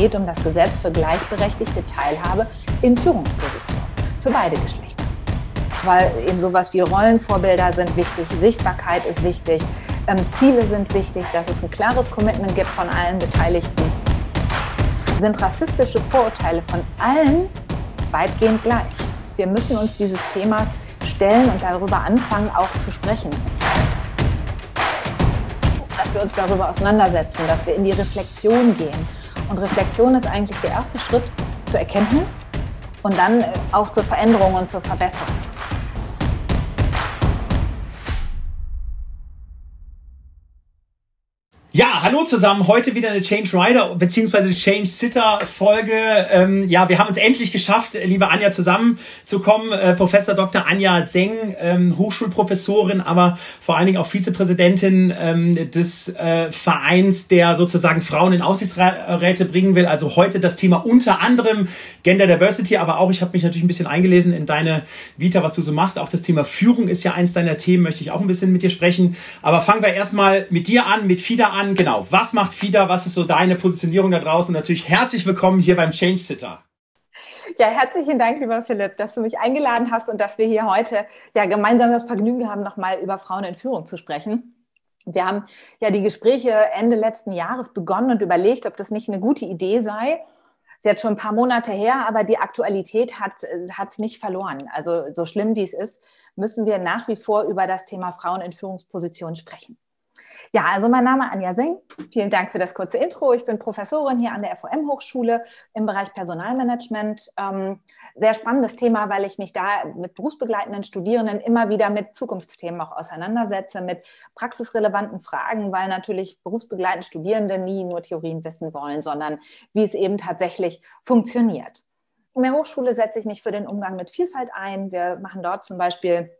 geht um das Gesetz für gleichberechtigte Teilhabe in Führungspositionen für beide Geschlechter. Weil eben sowas wie Rollenvorbilder sind wichtig, Sichtbarkeit ist wichtig, ähm, Ziele sind wichtig, dass es ein klares Commitment gibt von allen Beteiligten. Sind rassistische Vorurteile von allen weitgehend gleich. Wir müssen uns dieses Themas stellen und darüber anfangen, auch zu sprechen. Dass wir uns darüber auseinandersetzen, dass wir in die Reflexion gehen. Und Reflexion ist eigentlich der erste Schritt zur Erkenntnis und dann auch zur Veränderung und zur Verbesserung. Ja, hallo zusammen. Heute wieder eine Change Rider bzw. Change Sitter Folge. Ähm, ja, wir haben uns endlich geschafft, liebe Anja, zusammenzukommen. Äh, Professor Dr. Anja Seng, ähm, Hochschulprofessorin, aber vor allen Dingen auch Vizepräsidentin ähm, des äh, Vereins, der sozusagen Frauen in Aufsichtsräte bringen will. Also heute das Thema unter anderem Gender Diversity, aber auch, ich habe mich natürlich ein bisschen eingelesen in deine Vita, was du so machst. Auch das Thema Führung ist ja eins deiner Themen, möchte ich auch ein bisschen mit dir sprechen. Aber fangen wir erstmal mit dir an, mit FIDA an an, genau, was macht FIDA, was ist so deine Positionierung da draußen? Und natürlich herzlich willkommen hier beim Change Sitter. Ja, herzlichen Dank, lieber Philipp, dass du mich eingeladen hast und dass wir hier heute ja gemeinsam das Vergnügen haben, nochmal über Frauen in Führung zu sprechen. Wir haben ja die Gespräche Ende letzten Jahres begonnen und überlegt, ob das nicht eine gute Idee sei. ist jetzt schon ein paar Monate her, aber die Aktualität hat es nicht verloren. Also so schlimm wie es ist, müssen wir nach wie vor über das Thema Frauen in Führungspositionen sprechen. Ja, also mein Name ist Anja Seng. Vielen Dank für das kurze Intro. Ich bin Professorin hier an der FOM-Hochschule im Bereich Personalmanagement. Ähm, sehr spannendes Thema, weil ich mich da mit berufsbegleitenden Studierenden immer wieder mit Zukunftsthemen auch auseinandersetze, mit praxisrelevanten Fragen, weil natürlich berufsbegleitende Studierende nie nur Theorien wissen wollen, sondern wie es eben tatsächlich funktioniert. In der Hochschule setze ich mich für den Umgang mit Vielfalt ein. Wir machen dort zum Beispiel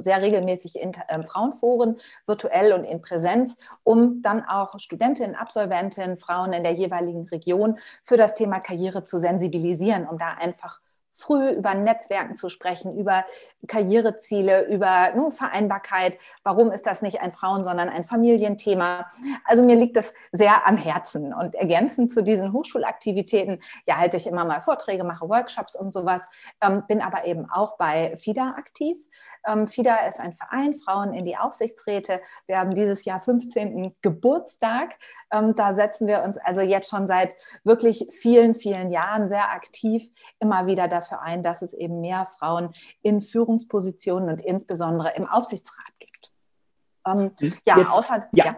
sehr regelmäßig in ähm, Frauenforen, virtuell und in Präsenz, um dann auch Studentinnen, Absolventinnen, Frauen in der jeweiligen Region für das Thema Karriere zu sensibilisieren, um da einfach früh über Netzwerken zu sprechen, über Karriereziele, über nur Vereinbarkeit. Warum ist das nicht ein Frauen-, sondern ein Familienthema? Also mir liegt das sehr am Herzen. Und ergänzend zu diesen Hochschulaktivitäten, ja, halte ich immer mal Vorträge, mache Workshops und sowas, ähm, bin aber eben auch bei FIDA aktiv. Ähm, FIDA ist ein Verein, Frauen in die Aufsichtsräte. Wir haben dieses Jahr 15. Geburtstag. Ähm, da setzen wir uns also jetzt schon seit wirklich vielen, vielen Jahren sehr aktiv immer wieder dafür dafür ein, dass es eben mehr Frauen in Führungspositionen und insbesondere im Aufsichtsrat gibt. Ähm, ja, Jetzt, außer. Ja. ja.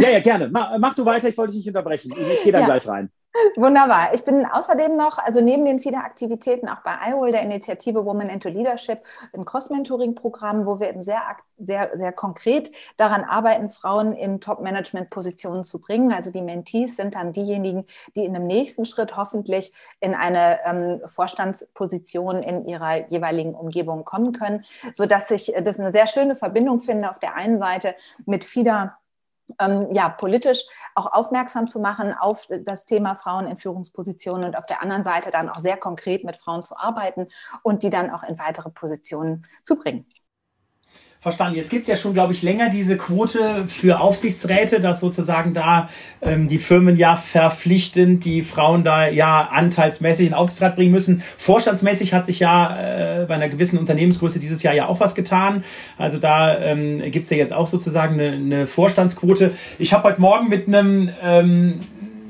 Ja, ja, gerne. Mach, mach, du weiter, ich wollte dich nicht unterbrechen. Ich gehe dann ja. gleich rein. Wunderbar. Ich bin außerdem noch, also neben den vielen Aktivitäten auch bei IWOL, der Initiative Women into Leadership, im Cross-Mentoring-Programm, wo wir eben sehr, sehr, sehr konkret daran arbeiten, Frauen in Top-Management-Positionen zu bringen. Also die Mentees sind dann diejenigen, die in dem nächsten Schritt hoffentlich in eine ähm, Vorstandsposition in ihrer jeweiligen Umgebung kommen können, sodass ich das eine sehr schöne Verbindung finde auf der einen Seite mit FIDA ähm, ja, politisch auch aufmerksam zu machen auf das Thema Frauen in Führungspositionen und auf der anderen Seite dann auch sehr konkret mit Frauen zu arbeiten und die dann auch in weitere Positionen zu bringen verstanden. Jetzt gibt es ja schon, glaube ich, länger diese Quote für Aufsichtsräte, dass sozusagen da ähm, die Firmen ja verpflichtend die Frauen da ja anteilsmäßig in Aufsichtsrat bringen müssen. Vorstandsmäßig hat sich ja äh, bei einer gewissen Unternehmensgröße dieses Jahr ja auch was getan. Also da ähm, gibt es ja jetzt auch sozusagen eine, eine Vorstandsquote. Ich habe heute Morgen mit einem ähm,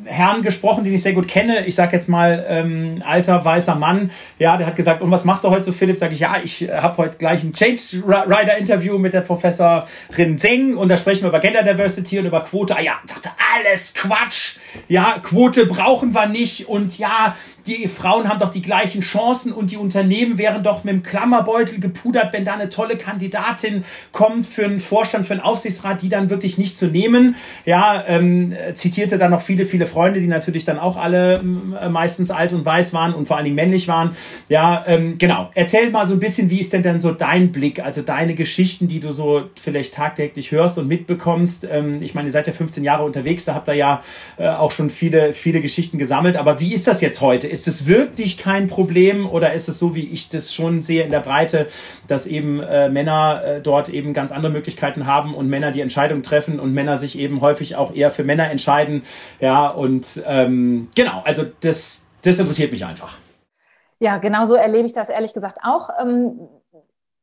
Herrn gesprochen, den ich sehr gut kenne. Ich sage jetzt mal ähm, alter weißer Mann. Ja, der hat gesagt, und was machst du heute so, Philipp? Sage ich, ja, ich habe heute gleich ein Change Rider Interview mit der Professorin Zeng und da sprechen wir über Gender Diversity und über Quote. Ah ja, dachte alles Quatsch. Ja, Quote brauchen wir nicht und ja, die Frauen haben doch die gleichen Chancen und die Unternehmen wären doch mit dem Klammerbeutel gepudert, wenn da eine tolle Kandidatin kommt für einen Vorstand, für einen Aufsichtsrat, die dann wirklich nicht zu nehmen. Ja, ähm, zitierte dann noch viele, viele Freunde, die natürlich dann auch alle äh, meistens alt und weiß waren und vor allen Dingen männlich waren. Ja, ähm, genau. Erzähl mal so ein bisschen, wie ist denn dann so dein Blick, also deine Geschichten, die du so vielleicht tagtäglich hörst und mitbekommst. Ähm, ich meine, ihr seid ja 15 Jahre unterwegs, da habt ihr ja äh, auch schon viele, viele Geschichten gesammelt. Aber wie ist das jetzt heute? Ist es wirklich kein Problem oder ist es so, wie ich das schon sehe in der Breite, dass eben äh, Männer äh, dort eben ganz andere Möglichkeiten haben und Männer die Entscheidung treffen und Männer sich eben häufig auch eher für Männer entscheiden, ja, und ähm, genau, also das, das interessiert mich einfach. Ja, genau so erlebe ich das ehrlich gesagt auch. Ähm,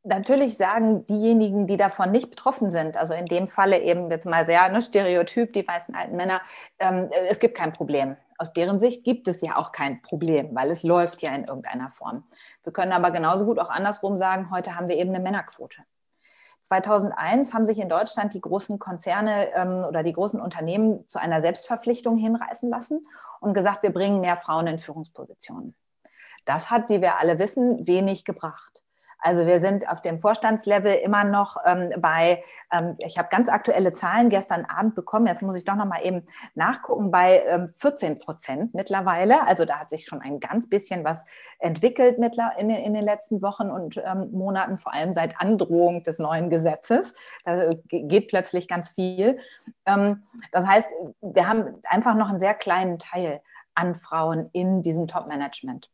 natürlich sagen diejenigen, die davon nicht betroffen sind, also in dem Falle eben jetzt mal sehr ne, stereotyp, die weißen alten Männer, ähm, es gibt kein Problem. Aus deren Sicht gibt es ja auch kein Problem, weil es läuft ja in irgendeiner Form. Wir können aber genauso gut auch andersrum sagen, heute haben wir eben eine Männerquote. 2001 haben sich in Deutschland die großen Konzerne ähm, oder die großen Unternehmen zu einer Selbstverpflichtung hinreißen lassen und gesagt, wir bringen mehr Frauen in Führungspositionen. Das hat, wie wir alle wissen, wenig gebracht. Also wir sind auf dem Vorstandslevel immer noch ähm, bei, ähm, ich habe ganz aktuelle Zahlen gestern Abend bekommen, jetzt muss ich doch noch mal eben nachgucken, bei ähm, 14 Prozent mittlerweile. Also da hat sich schon ein ganz bisschen was entwickelt in, in den letzten Wochen und ähm, Monaten, vor allem seit Androhung des neuen Gesetzes. Da geht plötzlich ganz viel. Ähm, das heißt, wir haben einfach noch einen sehr kleinen Teil an Frauen in diesem Top-Management.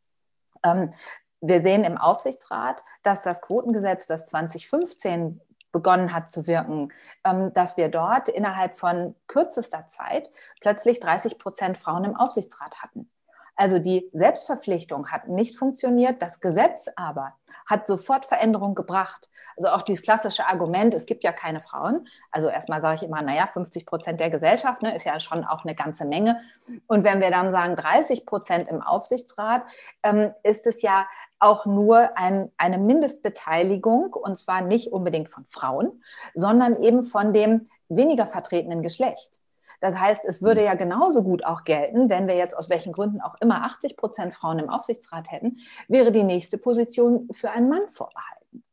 Wir sehen im Aufsichtsrat, dass das Quotengesetz, das 2015 begonnen hat zu wirken, ähm, dass wir dort innerhalb von kürzester Zeit plötzlich 30 Prozent Frauen im Aufsichtsrat hatten. Also die Selbstverpflichtung hat nicht funktioniert, das Gesetz aber hat sofort Veränderung gebracht. Also auch dieses klassische Argument, es gibt ja keine Frauen. Also erstmal sage ich immer, naja, 50 Prozent der Gesellschaft ne, ist ja schon auch eine ganze Menge. Und wenn wir dann sagen 30 Prozent im Aufsichtsrat, ähm, ist es ja auch nur ein, eine Mindestbeteiligung und zwar nicht unbedingt von Frauen, sondern eben von dem weniger vertretenen Geschlecht. Das heißt, es würde ja genauso gut auch gelten, wenn wir jetzt aus welchen Gründen auch immer 80 Prozent Frauen im Aufsichtsrat hätten, wäre die nächste Position für einen Mann vorbehalten.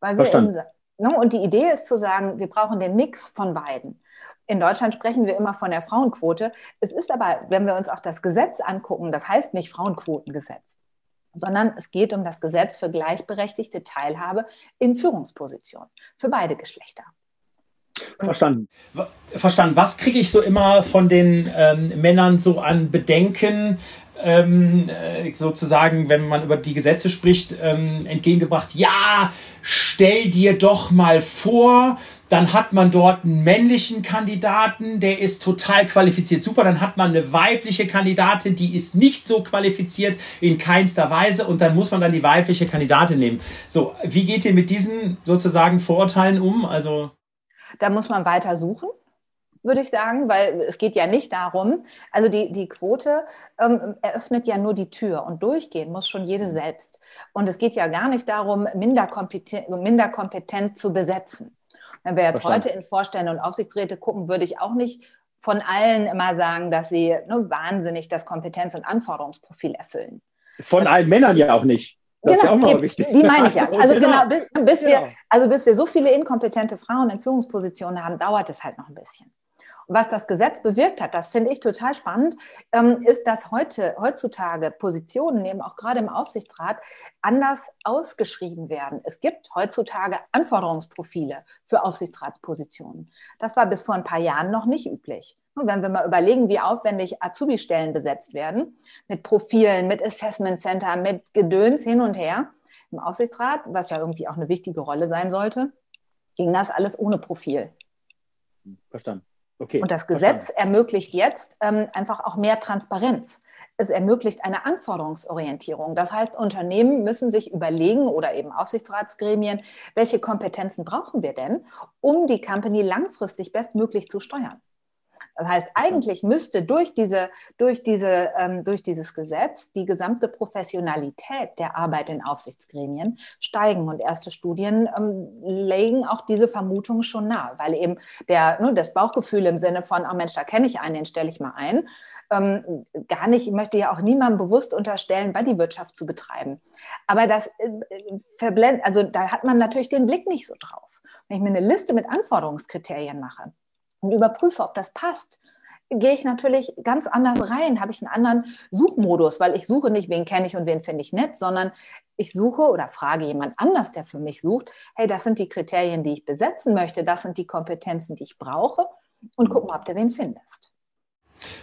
Weil wir im, ne, und die Idee ist zu sagen, wir brauchen den Mix von beiden. In Deutschland sprechen wir immer von der Frauenquote. Es ist aber, wenn wir uns auch das Gesetz angucken, das heißt nicht Frauenquotengesetz, sondern es geht um das Gesetz für gleichberechtigte Teilhabe in Führungspositionen für beide Geschlechter. Verstanden. Verstanden. Was kriege ich so immer von den ähm, Männern so an Bedenken, ähm, äh, sozusagen, wenn man über die Gesetze spricht, ähm, entgegengebracht? Ja, stell dir doch mal vor, dann hat man dort einen männlichen Kandidaten, der ist total qualifiziert. Super, dann hat man eine weibliche Kandidatin, die ist nicht so qualifiziert in keinster Weise und dann muss man dann die weibliche Kandidatin nehmen. So, wie geht ihr mit diesen sozusagen Vorurteilen um? Also da muss man weiter suchen würde ich sagen, weil es geht ja nicht darum, also die, die Quote ähm, eröffnet ja nur die Tür und durchgehen muss schon jede selbst. Und es geht ja gar nicht darum, minder kompetent, minder kompetent zu besetzen. Wenn wir jetzt heute in Vorstände und Aufsichtsräte gucken, würde ich auch nicht von allen immer sagen, dass sie ne, wahnsinnig das Kompetenz- und Anforderungsprofil erfüllen. Von allen Männern ja auch nicht. Das genau, ist auch eben, wichtig. Die meine ich ja. Also genau, genau bis, bis genau. wir, also bis wir so viele inkompetente Frauen in Führungspositionen haben, dauert es halt noch ein bisschen. Was das Gesetz bewirkt hat, das finde ich total spannend, ähm, ist, dass heute, heutzutage Positionen, eben auch gerade im Aufsichtsrat, anders ausgeschrieben werden. Es gibt heutzutage Anforderungsprofile für Aufsichtsratspositionen. Das war bis vor ein paar Jahren noch nicht üblich. Wenn wir mal überlegen, wie aufwendig Azubi-Stellen besetzt werden, mit Profilen, mit Assessment Center, mit Gedöns hin und her, im Aufsichtsrat, was ja irgendwie auch eine wichtige Rolle sein sollte, ging das alles ohne Profil. Verstanden. Okay, und das Gesetz verstanden. ermöglicht jetzt ähm, einfach auch mehr Transparenz. Es ermöglicht eine Anforderungsorientierung. Das heißt, Unternehmen müssen sich überlegen oder eben Aufsichtsratsgremien, welche Kompetenzen brauchen wir denn, um die Company langfristig bestmöglich zu steuern. Das heißt, eigentlich müsste durch, diese, durch, diese, ähm, durch dieses Gesetz die gesamte Professionalität der Arbeit in Aufsichtsgremien steigen. Und erste Studien ähm, legen auch diese Vermutung schon nahe, weil eben der, ne, das Bauchgefühl im Sinne von, oh Mensch, da kenne ich einen, den stelle ich mal ein, ähm, gar nicht, ich möchte ja auch niemandem bewusst unterstellen, Bodywirtschaft zu betreiben. Aber das äh, verblendet, also da hat man natürlich den Blick nicht so drauf. Wenn ich mir eine Liste mit Anforderungskriterien mache, und überprüfe, ob das passt, gehe ich natürlich ganz anders rein, habe ich einen anderen Suchmodus, weil ich suche nicht, wen kenne ich und wen finde ich nett, sondern ich suche oder frage jemand anders, der für mich sucht, hey, das sind die Kriterien, die ich besetzen möchte, das sind die Kompetenzen, die ich brauche und guck mal, ob du wen findest.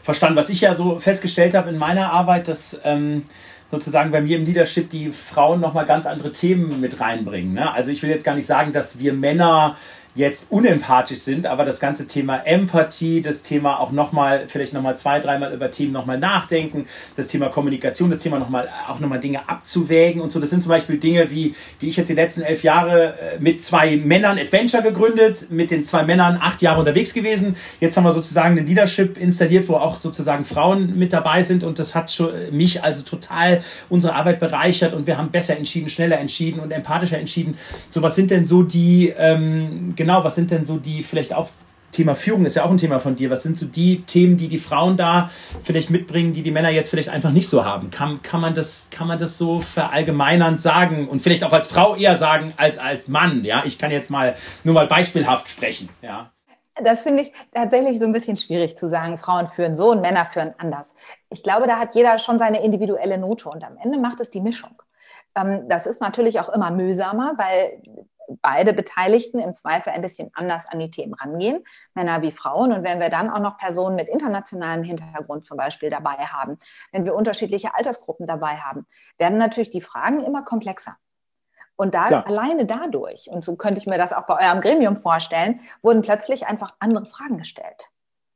Verstanden. Was ich ja so festgestellt habe in meiner Arbeit, dass ähm, sozusagen bei mir im Leadership die Frauen nochmal ganz andere Themen mit reinbringen. Ne? Also ich will jetzt gar nicht sagen, dass wir Männer jetzt unempathisch sind, aber das ganze Thema Empathie, das Thema auch nochmal, vielleicht nochmal zwei, dreimal über Themen nochmal nachdenken, das Thema Kommunikation, das Thema nochmal, auch nochmal Dinge abzuwägen und so. Das sind zum Beispiel Dinge, wie, die ich jetzt die letzten elf Jahre äh, mit zwei Männern Adventure gegründet, mit den zwei Männern acht Jahre unterwegs gewesen. Jetzt haben wir sozusagen eine Leadership installiert, wo auch sozusagen Frauen mit dabei sind und das hat schon mich also total unsere Arbeit bereichert und wir haben besser entschieden, schneller entschieden und empathischer entschieden. So, was sind denn so die, ähm, genau, was sind denn so die vielleicht auch Thema Führung ist ja auch ein Thema von dir. Was sind so die Themen, die die Frauen da vielleicht mitbringen, die die Männer jetzt vielleicht einfach nicht so haben? Kann, kann, man, das, kann man das so verallgemeinernd sagen und vielleicht auch als Frau eher sagen als als Mann? Ja, ich kann jetzt mal nur mal beispielhaft sprechen. Ja. Das finde ich tatsächlich so ein bisschen schwierig zu sagen, Frauen führen so und Männer führen anders. Ich glaube, da hat jeder schon seine individuelle Note und am Ende macht es die Mischung. Ähm, das ist natürlich auch immer mühsamer, weil beide Beteiligten im Zweifel ein bisschen anders an die Themen rangehen, Männer wie Frauen. Und wenn wir dann auch noch Personen mit internationalem Hintergrund zum Beispiel dabei haben, wenn wir unterschiedliche Altersgruppen dabei haben, werden natürlich die Fragen immer komplexer. Und da Klar. alleine dadurch, und so könnte ich mir das auch bei eurem Gremium vorstellen, wurden plötzlich einfach andere Fragen gestellt.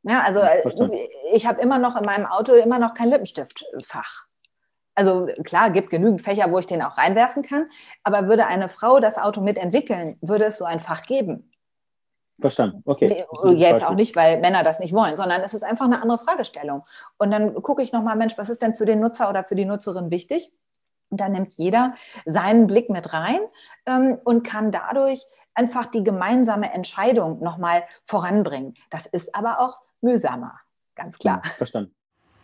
Ja, also. Äh, ich habe immer noch in meinem Auto immer noch kein Lippenstiftfach. Also klar, gibt genügend Fächer, wo ich den auch reinwerfen kann, aber würde eine Frau das Auto mitentwickeln, würde es so ein Fach geben. Verstanden, okay. Jetzt auch nicht, weil Männer das nicht wollen, sondern es ist einfach eine andere Fragestellung. Und dann gucke ich nochmal, Mensch, was ist denn für den Nutzer oder für die Nutzerin wichtig? Und dann nimmt jeder seinen Blick mit rein ähm, und kann dadurch einfach die gemeinsame Entscheidung nochmal voranbringen. Das ist aber auch mühsamer, ganz klar. Ja, verstanden.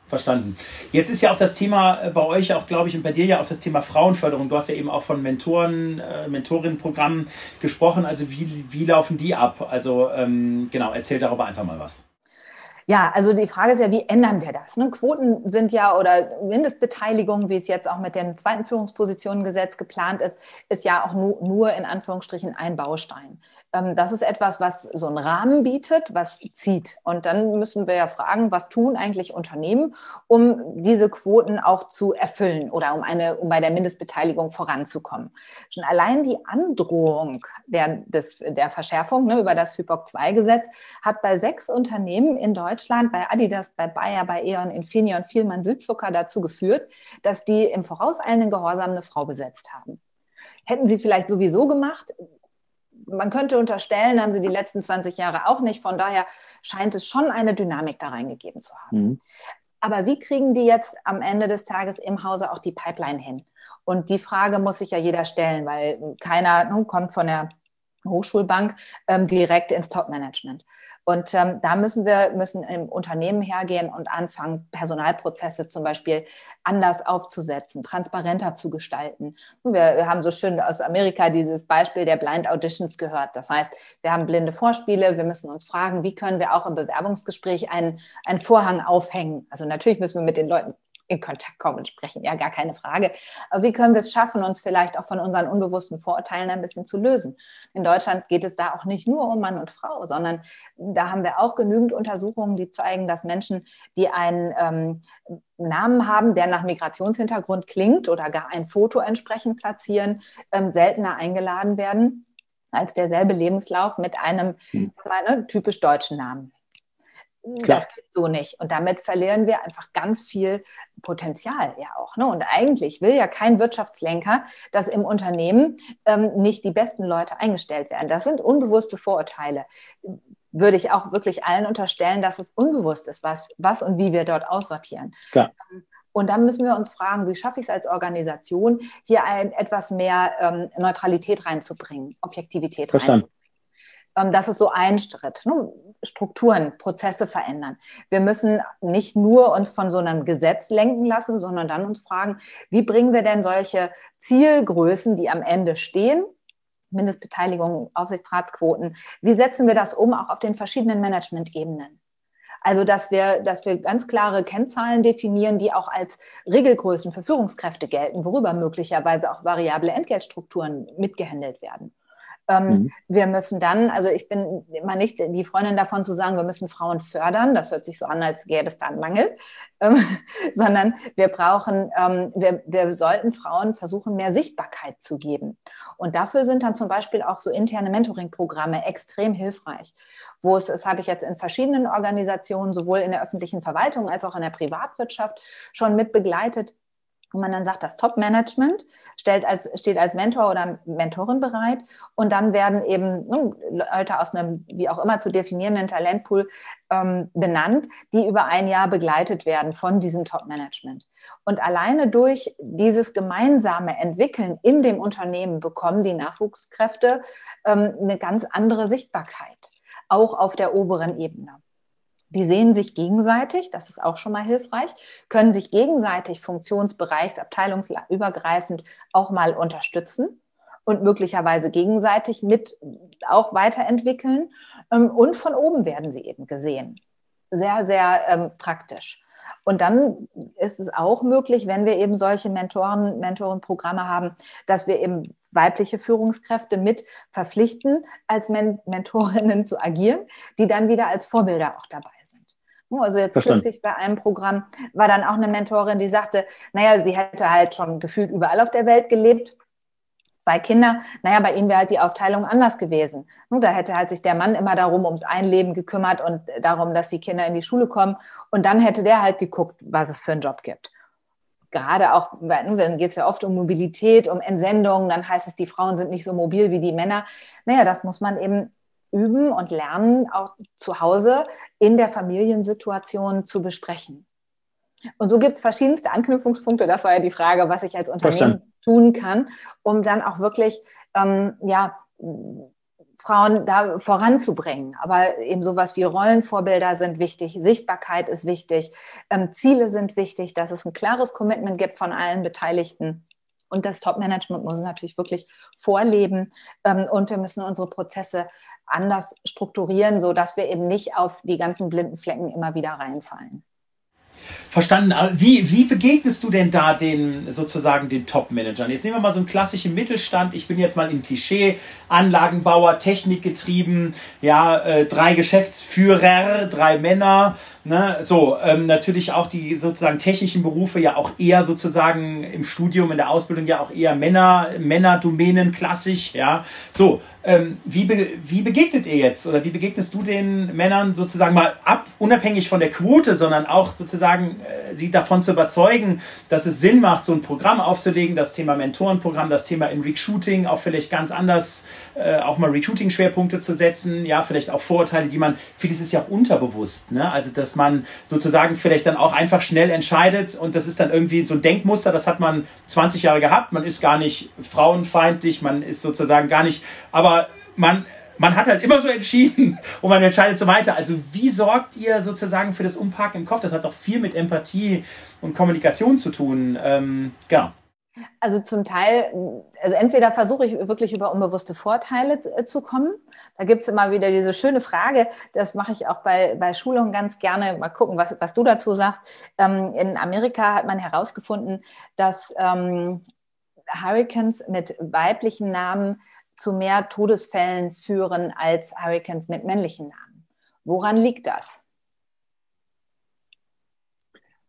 Verstanden. Jetzt ist ja auch das Thema äh, bei euch, auch glaube ich, und bei dir ja auch das Thema Frauenförderung. Du hast ja eben auch von Mentoren, äh, Mentorinnenprogrammen gesprochen. Also wie, wie laufen die ab? Also ähm, genau, erzähl darüber einfach mal was. Ja, also die Frage ist ja, wie ändern wir das? Ne? Quoten sind ja oder Mindestbeteiligung, wie es jetzt auch mit dem zweiten Führungspositionengesetz geplant ist, ist ja auch nur, nur in Anführungsstrichen ein Baustein. Ähm, das ist etwas, was so einen Rahmen bietet, was zieht. Und dann müssen wir ja fragen, was tun eigentlich Unternehmen, um diese Quoten auch zu erfüllen oder um, eine, um bei der Mindestbeteiligung voranzukommen. Schon allein die Androhung der, des, der Verschärfung ne, über das FIPOC-2-Gesetz hat bei sechs Unternehmen in Deutschland Deutschland, bei Adidas, bei Bayer, bei E.ON, Infineon, Vielmann, Südzucker dazu geführt, dass die im vorauseilenden Gehorsam eine Frau besetzt haben. Hätten sie vielleicht sowieso gemacht, man könnte unterstellen, haben sie die letzten 20 Jahre auch nicht. Von daher scheint es schon eine Dynamik da reingegeben zu haben. Mhm. Aber wie kriegen die jetzt am Ende des Tages im Hause auch die Pipeline hin? Und die Frage muss sich ja jeder stellen, weil keiner nun, kommt von der Hochschulbank ähm, direkt ins Top-Management. Und ähm, da müssen wir müssen im Unternehmen hergehen und anfangen, Personalprozesse zum Beispiel anders aufzusetzen, transparenter zu gestalten. Wir haben so schön aus Amerika dieses Beispiel der Blind Auditions gehört. Das heißt, wir haben blinde Vorspiele. Wir müssen uns fragen, wie können wir auch im Bewerbungsgespräch einen, einen Vorhang aufhängen? Also natürlich müssen wir mit den Leuten in Kontakt kommen und sprechen, ja, gar keine Frage. Aber wie können wir es schaffen, uns vielleicht auch von unseren unbewussten Vorurteilen ein bisschen zu lösen? In Deutschland geht es da auch nicht nur um Mann und Frau, sondern da haben wir auch genügend Untersuchungen, die zeigen, dass Menschen, die einen ähm, Namen haben, der nach Migrationshintergrund klingt oder gar ein Foto entsprechend platzieren, ähm, seltener eingeladen werden als derselbe Lebenslauf mit einem hm. mal, ne, typisch deutschen Namen. Klar. Das geht so nicht. Und damit verlieren wir einfach ganz viel Potenzial ja auch. Ne? Und eigentlich will ja kein Wirtschaftslenker, dass im Unternehmen ähm, nicht die besten Leute eingestellt werden. Das sind unbewusste Vorurteile. Würde ich auch wirklich allen unterstellen, dass es unbewusst ist, was, was und wie wir dort aussortieren. Klar. Ähm, und dann müssen wir uns fragen, wie schaffe ich es als Organisation, hier ein, etwas mehr ähm, Neutralität reinzubringen, Objektivität Verstanden. reinzubringen. Ähm, das ist so ein Schritt. Ne? Strukturen, Prozesse verändern. Wir müssen nicht nur uns von so einem Gesetz lenken lassen, sondern dann uns fragen, wie bringen wir denn solche Zielgrößen, die am Ende stehen, Mindestbeteiligung, Aufsichtsratsquoten, wie setzen wir das um auch auf den verschiedenen Managementebenen? Also, dass wir, dass wir ganz klare Kennzahlen definieren, die auch als Regelgrößen für Führungskräfte gelten, worüber möglicherweise auch variable Entgeltstrukturen mitgehandelt werden. Ähm, mhm. Wir müssen dann, also ich bin immer nicht die Freundin davon zu sagen, wir müssen Frauen fördern. Das hört sich so an, als gäbe es da einen Mangel. Ähm, sondern wir brauchen, ähm, wir, wir sollten Frauen versuchen, mehr Sichtbarkeit zu geben. Und dafür sind dann zum Beispiel auch so interne Mentoring-Programme extrem hilfreich, wo es, das habe ich jetzt in verschiedenen Organisationen, sowohl in der öffentlichen Verwaltung als auch in der Privatwirtschaft schon mit begleitet, wo man dann sagt, das Top-Management als, steht als Mentor oder Mentorin bereit und dann werden eben ne, Leute aus einem, wie auch immer zu definierenden Talentpool ähm, benannt, die über ein Jahr begleitet werden von diesem Top-Management. Und alleine durch dieses gemeinsame Entwickeln in dem Unternehmen bekommen die Nachwuchskräfte ähm, eine ganz andere Sichtbarkeit, auch auf der oberen Ebene. Die sehen sich gegenseitig, das ist auch schon mal hilfreich, können sich gegenseitig funktionsbereichs-, abteilungsübergreifend auch mal unterstützen und möglicherweise gegenseitig mit auch weiterentwickeln. Ähm, und von oben werden sie eben gesehen. Sehr, sehr ähm, praktisch. Und dann ist es auch möglich, wenn wir eben solche Mentoren, Mentorenprogramme haben, dass wir eben weibliche Führungskräfte mit verpflichten, als Men Mentorinnen zu agieren, die dann wieder als Vorbilder auch dabei sind. Also jetzt kürzlich bei einem Programm war dann auch eine Mentorin, die sagte, naja, sie hätte halt schon gefühlt überall auf der Welt gelebt, zwei Kinder, naja, bei ihm wäre halt die Aufteilung anders gewesen. Da hätte halt sich der Mann immer darum ums Einleben gekümmert und darum, dass die Kinder in die Schule kommen. Und dann hätte der halt geguckt, was es für einen Job gibt gerade auch, dann geht es ja oft um Mobilität, um Entsendungen, dann heißt es, die Frauen sind nicht so mobil wie die Männer. Naja, das muss man eben üben und lernen, auch zu Hause in der Familiensituation zu besprechen. Und so gibt es verschiedenste Anknüpfungspunkte. Das war ja die Frage, was ich als Unternehmen Verstanden. tun kann, um dann auch wirklich ähm, ja, Frauen da voranzubringen. Aber eben sowas wie Rollenvorbilder sind wichtig, Sichtbarkeit ist wichtig, ähm, Ziele sind wichtig, dass es ein klares Commitment gibt von allen Beteiligten. Und das Top-Management muss natürlich wirklich vorleben. Ähm, und wir müssen unsere Prozesse anders strukturieren, sodass wir eben nicht auf die ganzen blinden Flecken immer wieder reinfallen. Verstanden. Wie, wie begegnest du denn da den sozusagen den Top-Managern? Jetzt nehmen wir mal so einen klassischen Mittelstand. Ich bin jetzt mal im Klischee, Anlagenbauer, Technikgetrieben, ja, äh, drei Geschäftsführer, drei Männer, ne? So, ähm, natürlich auch die sozusagen technischen Berufe ja auch eher sozusagen im Studium, in der Ausbildung ja auch eher Männer, Männerdomänen klassisch, ja. So, ähm, wie, be wie begegnet ihr jetzt oder wie begegnest du den Männern sozusagen mal ab, unabhängig von der Quote, sondern auch sozusagen äh, sie davon zu überzeugen, dass es Sinn macht, so ein Programm aufzulegen, das Thema Mentorenprogramm, das Thema im Recruiting auch vielleicht ganz anders, äh, auch mal Recruiting-Schwerpunkte zu setzen, ja, vielleicht auch Vorurteile, die man, vieles ist ja auch unterbewusst, ne? also dass man sozusagen vielleicht dann auch einfach schnell entscheidet und das ist dann irgendwie so ein Denkmuster, das hat man 20 Jahre gehabt, man ist gar nicht frauenfeindlich, man ist sozusagen gar nicht, aber man man hat halt immer so entschieden und man entscheidet so weiter. Also wie sorgt ihr sozusagen für das Umparken im Kopf? Das hat doch viel mit Empathie und Kommunikation zu tun. Ähm, genau. Also zum Teil, also entweder versuche ich wirklich über unbewusste Vorteile äh, zu kommen. Da gibt es immer wieder diese schöne Frage, das mache ich auch bei, bei Schulungen ganz gerne. Mal gucken, was, was du dazu sagst. Ähm, in Amerika hat man herausgefunden, dass ähm, Hurricanes mit weiblichem Namen zu mehr Todesfällen führen als Hurricanes mit männlichen Namen. Woran liegt das?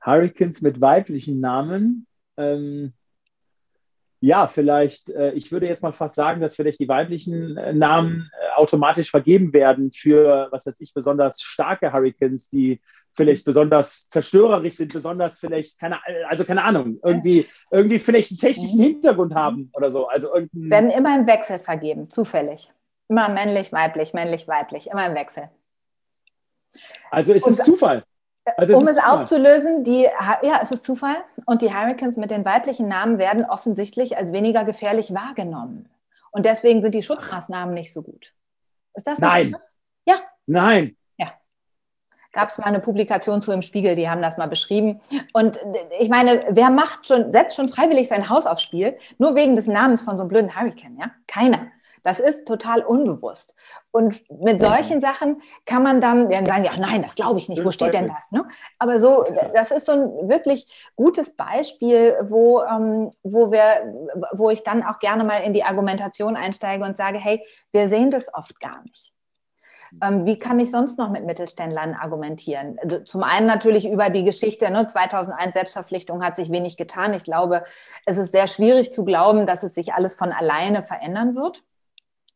Hurricanes mit weiblichen Namen. Ähm, ja, vielleicht, äh, ich würde jetzt mal fast sagen, dass vielleicht die weiblichen äh, Namen äh, automatisch vergeben werden für, was weiß ich, besonders starke Hurricanes, die vielleicht besonders zerstörerisch sind, besonders vielleicht, keine, also keine Ahnung, irgendwie, irgendwie vielleicht einen technischen mhm. Hintergrund haben oder so. Also Werden immer im Wechsel vergeben, zufällig. Immer männlich, weiblich, männlich, weiblich, immer im Wechsel. Also ist es Zufall. Also um es Zufall. aufzulösen, die, ja, es ist Zufall. Und die Hurricanes mit den weiblichen Namen werden offensichtlich als weniger gefährlich wahrgenommen. Und deswegen sind die Schutzmaßnahmen nicht so gut. Ist das Nein. Ja. Nein gab es mal eine Publikation zu im Spiegel, die haben das mal beschrieben. Und ich meine, wer macht schon, setzt schon freiwillig sein Haus aufs Spiel, nur wegen des Namens von so einem blöden Hurricane, ja? Keiner. Das ist total unbewusst. Und mit solchen Sachen kann man dann, dann sagen, ja, nein, das glaube ich nicht, wo steht denn das? Ne? Aber so, das ist so ein wirklich gutes Beispiel, wo, ähm, wo, wir, wo ich dann auch gerne mal in die Argumentation einsteige und sage, hey, wir sehen das oft gar nicht. Ähm, wie kann ich sonst noch mit Mittelständlern argumentieren? Also zum einen natürlich über die Geschichte, ne, 2001 Selbstverpflichtung hat sich wenig getan. Ich glaube, es ist sehr schwierig zu glauben, dass es sich alles von alleine verändern wird.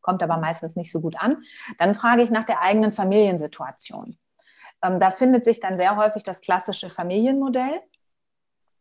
Kommt aber meistens nicht so gut an. Dann frage ich nach der eigenen Familiensituation. Ähm, da findet sich dann sehr häufig das klassische Familienmodell.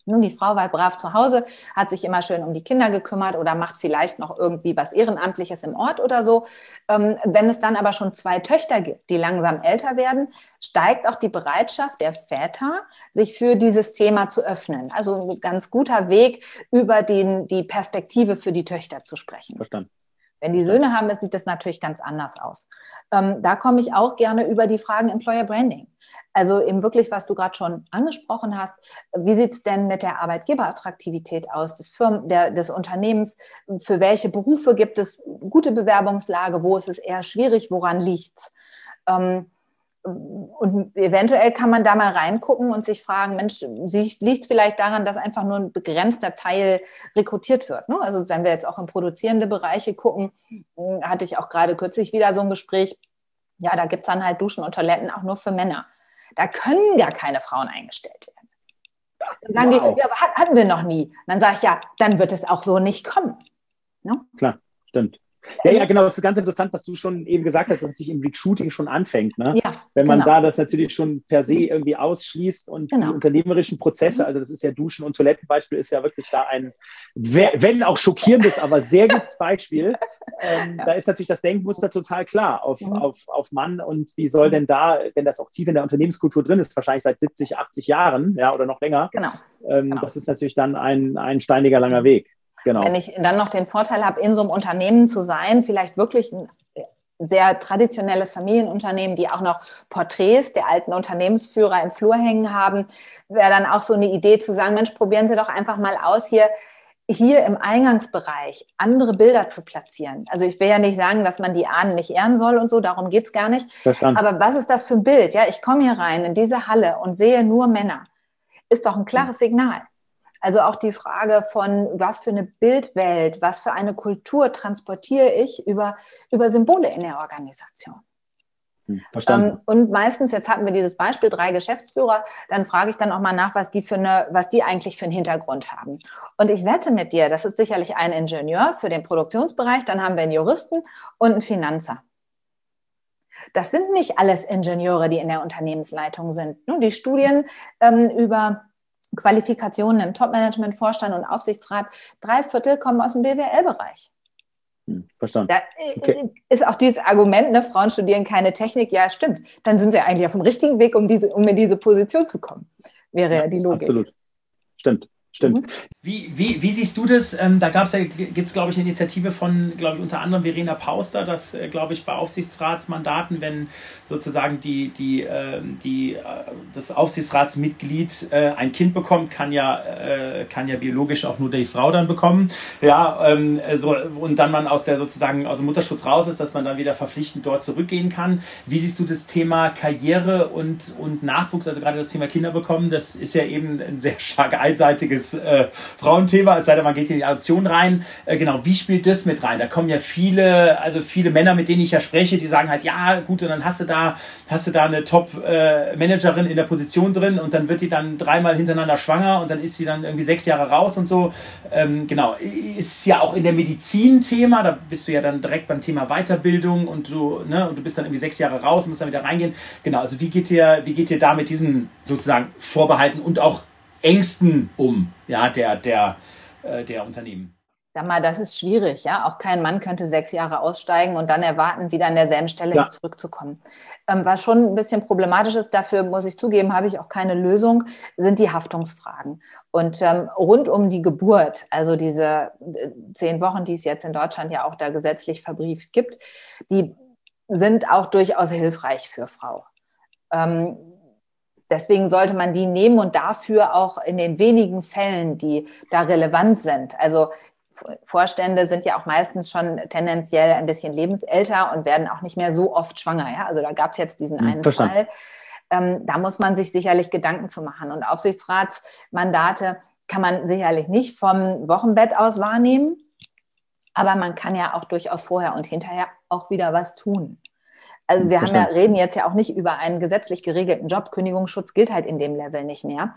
Nun, die Frau war brav zu Hause, hat sich immer schön um die Kinder gekümmert oder macht vielleicht noch irgendwie was Ehrenamtliches im Ort oder so. Ähm, wenn es dann aber schon zwei Töchter gibt, die langsam älter werden, steigt auch die Bereitschaft der Väter, sich für dieses Thema zu öffnen. Also ein ganz guter Weg, über den, die Perspektive für die Töchter zu sprechen. Verstanden. Wenn die Söhne haben, sieht das natürlich ganz anders aus. Ähm, da komme ich auch gerne über die Fragen Employer Branding. Also eben wirklich, was du gerade schon angesprochen hast. Wie sieht es denn mit der Arbeitgeberattraktivität aus des, Firmen, der, des Unternehmens? Für welche Berufe gibt es gute Bewerbungslage? Wo ist es eher schwierig? Woran liegt es? Ähm, und eventuell kann man da mal reingucken und sich fragen, Mensch, liegt vielleicht daran, dass einfach nur ein begrenzter Teil rekrutiert wird. Ne? Also wenn wir jetzt auch in produzierende Bereiche gucken, hm, hatte ich auch gerade kürzlich wieder so ein Gespräch, ja, da gibt es dann halt Duschen und Toiletten auch nur für Männer. Da können gar keine Frauen eingestellt werden. Dann sagen wow. die, ja, hatten wir noch nie. Und dann sage ich, ja, dann wird es auch so nicht kommen. Ne? Klar, stimmt. Ja, ja, genau. Das ist ganz interessant, was du schon eben gesagt hast, dass natürlich im Recruiting schon anfängt. Ne? Ja, Wenn man genau. da das natürlich schon per se irgendwie ausschließt und genau. die unternehmerischen Prozesse, also das ist ja Duschen- und Toilettenbeispiel, ist ja wirklich da ein, wenn auch schockierendes, aber sehr gutes Beispiel. Ähm, ja. Da ist natürlich das Denkmuster total klar auf, mhm. auf, auf Mann und wie soll denn da, wenn das auch tief in der Unternehmenskultur drin ist, wahrscheinlich seit 70, 80 Jahren, ja, oder noch länger. Genau. Ähm, genau. Das ist natürlich dann ein, ein steiniger langer Weg. Genau. Wenn ich dann noch den Vorteil habe, in so einem Unternehmen zu sein, vielleicht wirklich ein sehr traditionelles Familienunternehmen, die auch noch Porträts der alten Unternehmensführer im Flur hängen haben, wäre dann auch so eine Idee zu sagen, Mensch, probieren Sie doch einfach mal aus, hier hier im Eingangsbereich andere Bilder zu platzieren. Also ich will ja nicht sagen, dass man die Ahnen nicht ehren soll und so, darum geht es gar nicht. Verstanden. Aber was ist das für ein Bild? Ja, ich komme hier rein in diese Halle und sehe nur Männer. Ist doch ein klares Signal. Also auch die Frage von, was für eine Bildwelt, was für eine Kultur transportiere ich über, über Symbole in der Organisation. Hm, verstanden. Ähm, und meistens, jetzt hatten wir dieses Beispiel, drei Geschäftsführer, dann frage ich dann auch mal nach, was die, für eine, was die eigentlich für einen Hintergrund haben. Und ich wette mit dir, das ist sicherlich ein Ingenieur für den Produktionsbereich, dann haben wir einen Juristen und einen Finanzer. Das sind nicht alles Ingenieure, die in der Unternehmensleitung sind. Die Studien ähm, über Qualifikationen im Top-Management, Vorstand und Aufsichtsrat, drei Viertel kommen aus dem BWL-Bereich. Hm, verstanden. Da äh, okay. ist auch dieses Argument, ne, Frauen studieren keine Technik, ja, stimmt. Dann sind sie eigentlich auf dem richtigen Weg, um, diese, um in diese Position zu kommen, wäre ja, ja die Logik. Absolut. Stimmt. Stimmt. Wie, wie, wie siehst du das? Ähm, da gab's ja, gibt es, glaube ich, eine Initiative von, glaube ich, unter anderem Verena Pauster, dass, äh, glaube ich, bei Aufsichtsratsmandaten, wenn sozusagen die, die, äh, die, äh, das Aufsichtsratsmitglied äh, ein Kind bekommt, kann ja, kann ja biologisch auch nur die Frau dann bekommen. Ja, ähm, so, und dann man aus der sozusagen aus dem Mutterschutz raus ist, dass man dann wieder verpflichtend dort zurückgehen kann. Wie siehst du das Thema Karriere und, und Nachwuchs, also gerade das Thema Kinder bekommen? Das ist ja eben ein sehr stark einseitiges äh, Frauenthema, es sei denn, man geht in die Adoption rein. Äh, genau, wie spielt das mit rein? Da kommen ja viele, also viele Männer, mit denen ich ja spreche, die sagen halt, ja, gut, und dann hast du da, hast du da eine Top-Managerin in der Position drin und dann wird die dann dreimal hintereinander schwanger und dann ist sie dann irgendwie sechs Jahre raus und so. Ähm, genau, ist ja auch in der Medizin Thema, da bist du ja dann direkt beim Thema Weiterbildung und du, ne, und du bist dann irgendwie sechs Jahre raus und musst dann wieder reingehen. Genau, also wie geht ihr, wie geht ihr da mit diesen sozusagen Vorbehalten und auch Ängsten um, ja, der, der, äh, der Unternehmen? Sag mal, das ist schwierig, ja. Auch kein Mann könnte sechs Jahre aussteigen und dann erwarten, wieder an derselben Stelle ja. zurückzukommen. Ähm, was schon ein bisschen problematisch ist, dafür muss ich zugeben, habe ich auch keine Lösung, sind die Haftungsfragen. Und ähm, rund um die Geburt, also diese äh, zehn Wochen, die es jetzt in Deutschland ja auch da gesetzlich verbrieft gibt, die sind auch durchaus hilfreich für Frau. Ähm, Deswegen sollte man die nehmen und dafür auch in den wenigen Fällen, die da relevant sind. Also Vorstände sind ja auch meistens schon tendenziell ein bisschen lebensälter und werden auch nicht mehr so oft schwanger. Ja? Also da gab es jetzt diesen hm, einen Verstand. Fall. Ähm, da muss man sich sicherlich Gedanken zu machen. Und Aufsichtsratsmandate kann man sicherlich nicht vom Wochenbett aus wahrnehmen, aber man kann ja auch durchaus vorher und hinterher auch wieder was tun. Also wir haben ja, reden jetzt ja auch nicht über einen gesetzlich geregelten Job. Kündigungsschutz gilt halt in dem Level nicht mehr.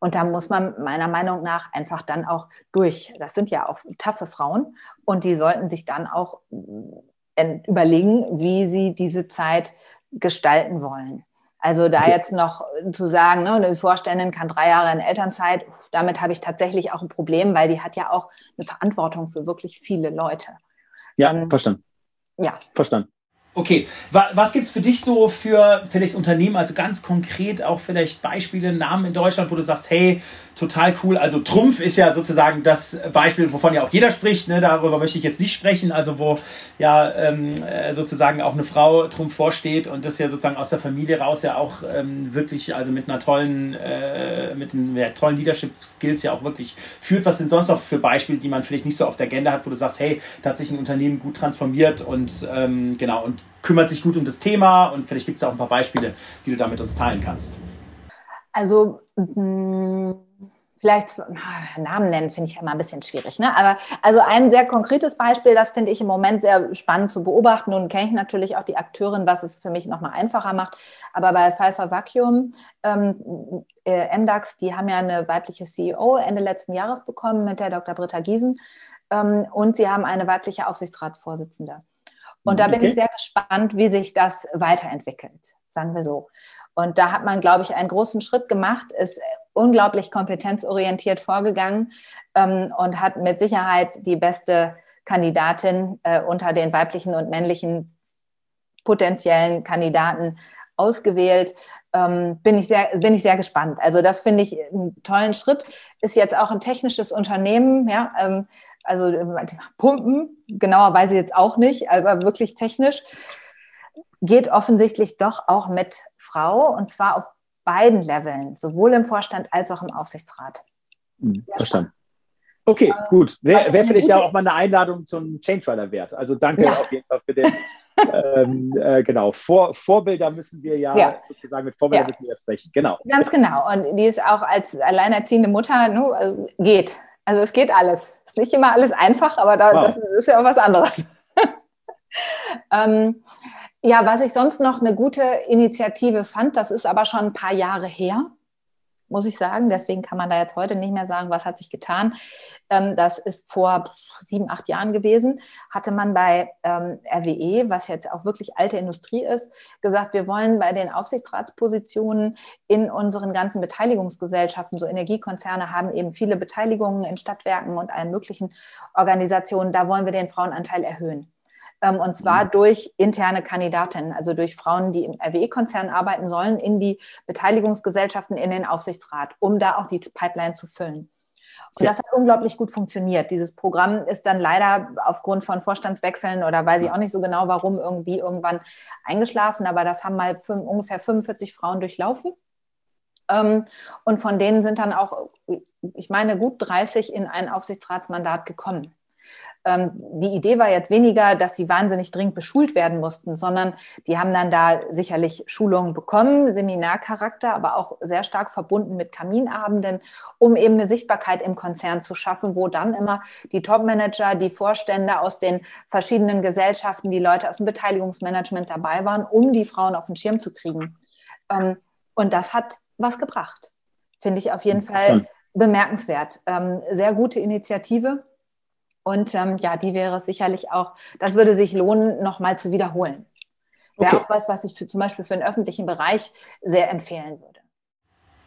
Und da muss man meiner Meinung nach einfach dann auch durch. Das sind ja auch taffe Frauen und die sollten sich dann auch äh, überlegen, wie sie diese Zeit gestalten wollen. Also da jetzt noch zu sagen, ne, eine Vorständin kann drei Jahre in Elternzeit, damit habe ich tatsächlich auch ein Problem, weil die hat ja auch eine Verantwortung für wirklich viele Leute. Ja, ähm, verstanden. Ja. Verstanden. Okay, was gibt's für dich so für vielleicht Unternehmen, also ganz konkret auch vielleicht Beispiele, Namen in Deutschland, wo du sagst, hey, total cool. Also Trumpf ist ja sozusagen das Beispiel, wovon ja auch jeder spricht. Ne? Darüber möchte ich jetzt nicht sprechen. Also wo ja ähm, äh, sozusagen auch eine Frau Trumpf vorsteht und das ja sozusagen aus der Familie raus ja auch ähm, wirklich also mit einer tollen, äh, mit einem ja, tollen Leadership Skills ja auch wirklich führt. Was sind sonst noch für Beispiele, die man vielleicht nicht so auf der Agenda hat, wo du sagst, hey, da hat sich ein Unternehmen gut transformiert und ähm, genau und kümmert sich gut um das Thema und vielleicht gibt es auch ein paar Beispiele, die du da mit uns teilen kannst. Also mm, vielleicht Namen nennen finde ich ja immer ein bisschen schwierig. Ne? Aber also ein sehr konkretes Beispiel, das finde ich im Moment sehr spannend zu beobachten. Nun kenne ich natürlich auch die Akteurin, was es für mich nochmal einfacher macht. Aber bei Cypher Vacuum, ähm, äh, MDAX, die haben ja eine weibliche CEO Ende letzten Jahres bekommen mit der Dr. Britta Giesen. Ähm, und sie haben eine weibliche Aufsichtsratsvorsitzende. Und da bin okay. ich sehr gespannt, wie sich das weiterentwickelt, sagen wir so. Und da hat man, glaube ich, einen großen Schritt gemacht, ist unglaublich kompetenzorientiert vorgegangen ähm, und hat mit Sicherheit die beste Kandidatin äh, unter den weiblichen und männlichen potenziellen Kandidaten ausgewählt. Ähm, bin, ich sehr, bin ich sehr gespannt. Also das finde ich einen tollen Schritt. Ist jetzt auch ein technisches Unternehmen, ja, ähm, also Pumpen, genauer weiß ich jetzt auch nicht, aber wirklich technisch, geht offensichtlich doch auch mit Frau und zwar auf beiden Leveln, sowohl im Vorstand als auch im Aufsichtsrat. Hm, verstanden. Okay, äh, gut. Wäre wär vielleicht ja auch mal eine Einladung zum Change Rider wert. Also danke ja. auf jeden Fall für den, ähm, äh, genau, Vor, Vorbilder müssen wir ja, ja. sozusagen mit Vorbildern ja. müssen wir sprechen. Genau. Ganz genau. Und die ist auch als alleinerziehende Mutter, ne, geht. Also es geht alles. Ist nicht immer alles einfach, aber da, wow. das ist ja auch was anderes. ähm, ja, was ich sonst noch eine gute Initiative fand, das ist aber schon ein paar Jahre her muss ich sagen. Deswegen kann man da jetzt heute nicht mehr sagen, was hat sich getan. Ähm, das ist vor sieben, acht Jahren gewesen. Hatte man bei ähm, RWE, was jetzt auch wirklich alte Industrie ist, gesagt, wir wollen bei den Aufsichtsratspositionen in unseren ganzen Beteiligungsgesellschaften, so Energiekonzerne haben eben viele Beteiligungen in Stadtwerken und allen möglichen Organisationen, da wollen wir den Frauenanteil erhöhen. Ähm, und zwar mhm. durch interne Kandidatinnen, also durch Frauen, die im RWE-Konzern arbeiten sollen, in die Beteiligungsgesellschaften, in den Aufsichtsrat, um da auch die Pipeline zu füllen. Und ja. das hat unglaublich gut funktioniert. Dieses Programm ist dann leider aufgrund von Vorstandswechseln oder weiß ich auch nicht so genau, warum irgendwie irgendwann eingeschlafen, aber das haben mal fünf, ungefähr 45 Frauen durchlaufen. Ähm, und von denen sind dann auch, ich meine, gut 30 in ein Aufsichtsratsmandat gekommen. Ähm, die Idee war jetzt weniger, dass sie wahnsinnig dringend beschult werden mussten, sondern die haben dann da sicherlich Schulungen bekommen, Seminarcharakter, aber auch sehr stark verbunden mit Kaminabenden, um eben eine Sichtbarkeit im Konzern zu schaffen, wo dann immer die Topmanager, die Vorstände aus den verschiedenen Gesellschaften, die Leute aus dem Beteiligungsmanagement dabei waren, um die Frauen auf den Schirm zu kriegen. Ähm, und das hat was gebracht. Finde ich auf jeden Fall bemerkenswert. Ähm, sehr gute Initiative und ähm, ja, die wäre sicherlich auch, das würde sich lohnen, nochmal zu wiederholen. Wäre okay. auch was, was ich für, zum Beispiel für den öffentlichen Bereich sehr empfehlen würde.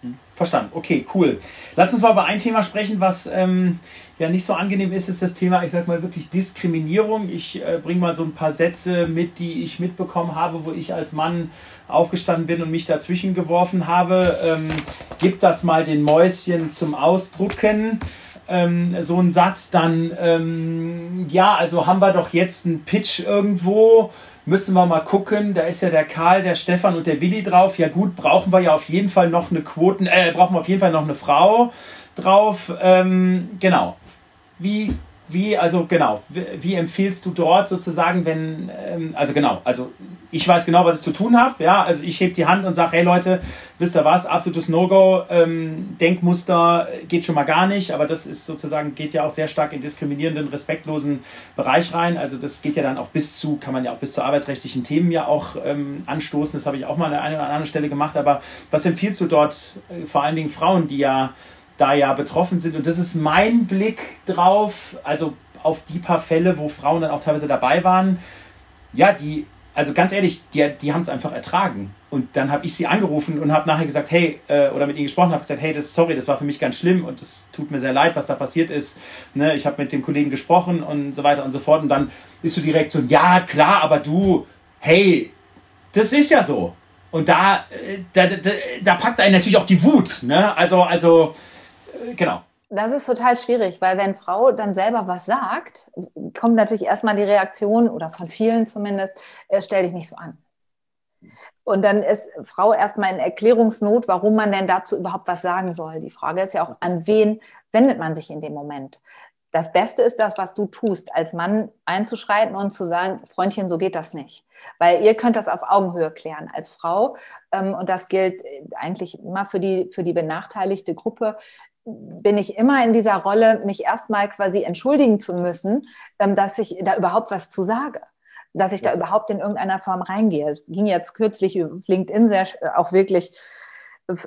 Hm, verstanden. Okay, cool. Lass uns mal über ein Thema sprechen, was ähm, ja nicht so angenehm ist, ist das Thema, ich sag mal wirklich Diskriminierung. Ich äh, bringe mal so ein paar Sätze mit, die ich mitbekommen habe, wo ich als Mann aufgestanden bin und mich dazwischen geworfen habe. Ähm, gib das mal den Mäuschen zum Ausdrucken ähm, so ein Satz, dann, ähm, ja, also haben wir doch jetzt einen Pitch irgendwo, müssen wir mal gucken, da ist ja der Karl, der Stefan und der Willi drauf. Ja gut, brauchen wir ja auf jeden Fall noch eine Quoten, äh, brauchen wir auf jeden Fall noch eine Frau drauf. Ähm, genau. Wie wie, also genau, wie, wie, empfiehlst du dort sozusagen, wenn, ähm, also genau, also ich weiß genau, was ich zu tun habe, ja, also ich heb die Hand und sage, hey Leute, wisst ihr was, absolutes No-Go, ähm, Denkmuster geht schon mal gar nicht, aber das ist sozusagen, geht ja auch sehr stark in diskriminierenden, respektlosen Bereich rein, also das geht ja dann auch bis zu, kann man ja auch bis zu arbeitsrechtlichen Themen ja auch ähm, anstoßen, das habe ich auch mal an einer oder anderen Stelle gemacht, aber was empfiehlst du dort äh, vor allen Dingen Frauen, die ja da ja betroffen sind. Und das ist mein Blick drauf, also auf die paar Fälle, wo Frauen dann auch teilweise dabei waren. Ja, die, also ganz ehrlich, die, die haben es einfach ertragen. Und dann habe ich sie angerufen und habe nachher gesagt, hey, äh, oder mit ihnen gesprochen, habe gesagt, hey, das, sorry, das war für mich ganz schlimm und es tut mir sehr leid, was da passiert ist. Ne, ich habe mit dem Kollegen gesprochen und so weiter und so fort. Und dann ist so die Reaktion, ja, klar, aber du, hey, das ist ja so. Und da, äh, da, da, da packt einen natürlich auch die Wut. Ne? Also, also, genau. Das ist total schwierig, weil wenn Frau dann selber was sagt, kommt natürlich erstmal die Reaktion, oder von vielen zumindest, äh, stell dich nicht so an. Und dann ist Frau erstmal in Erklärungsnot, warum man denn dazu überhaupt was sagen soll. Die Frage ist ja auch, an wen wendet man sich in dem Moment? Das Beste ist das, was du tust, als Mann einzuschreiten und zu sagen, Freundchen, so geht das nicht. Weil ihr könnt das auf Augenhöhe klären als Frau. Ähm, und das gilt eigentlich immer für die, für die benachteiligte Gruppe bin ich immer in dieser Rolle, mich erstmal quasi entschuldigen zu müssen, ähm, dass ich da überhaupt was zu sage dass ich da überhaupt in irgendeiner Form reingehe. Es ging jetzt kürzlich auf LinkedIn sehr, auch wirklich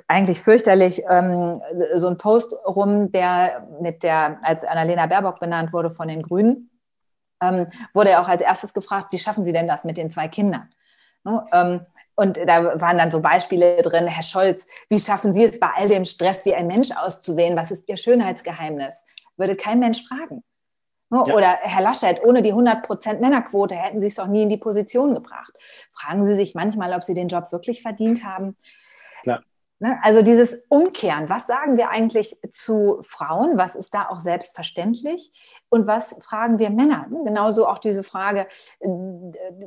eigentlich fürchterlich ähm, so ein Post rum, der mit der, als Annalena Baerbock benannt wurde von den Grünen, ähm, wurde er auch als erstes gefragt, wie schaffen Sie denn das mit den zwei Kindern? Ne? Ähm, und da waren dann so Beispiele drin, Herr Scholz, wie schaffen Sie es bei all dem Stress wie ein Mensch auszusehen? Was ist Ihr Schönheitsgeheimnis? Würde kein Mensch fragen. Ne? Ja. Oder Herr Laschet, ohne die 100% Männerquote hätten Sie es doch nie in die Position gebracht. Fragen Sie sich manchmal, ob Sie den Job wirklich verdient haben. Ne? Also dieses Umkehren, was sagen wir eigentlich zu Frauen? Was ist da auch selbstverständlich? Und was fragen wir Männer? Ne? Genauso auch diese Frage, äh,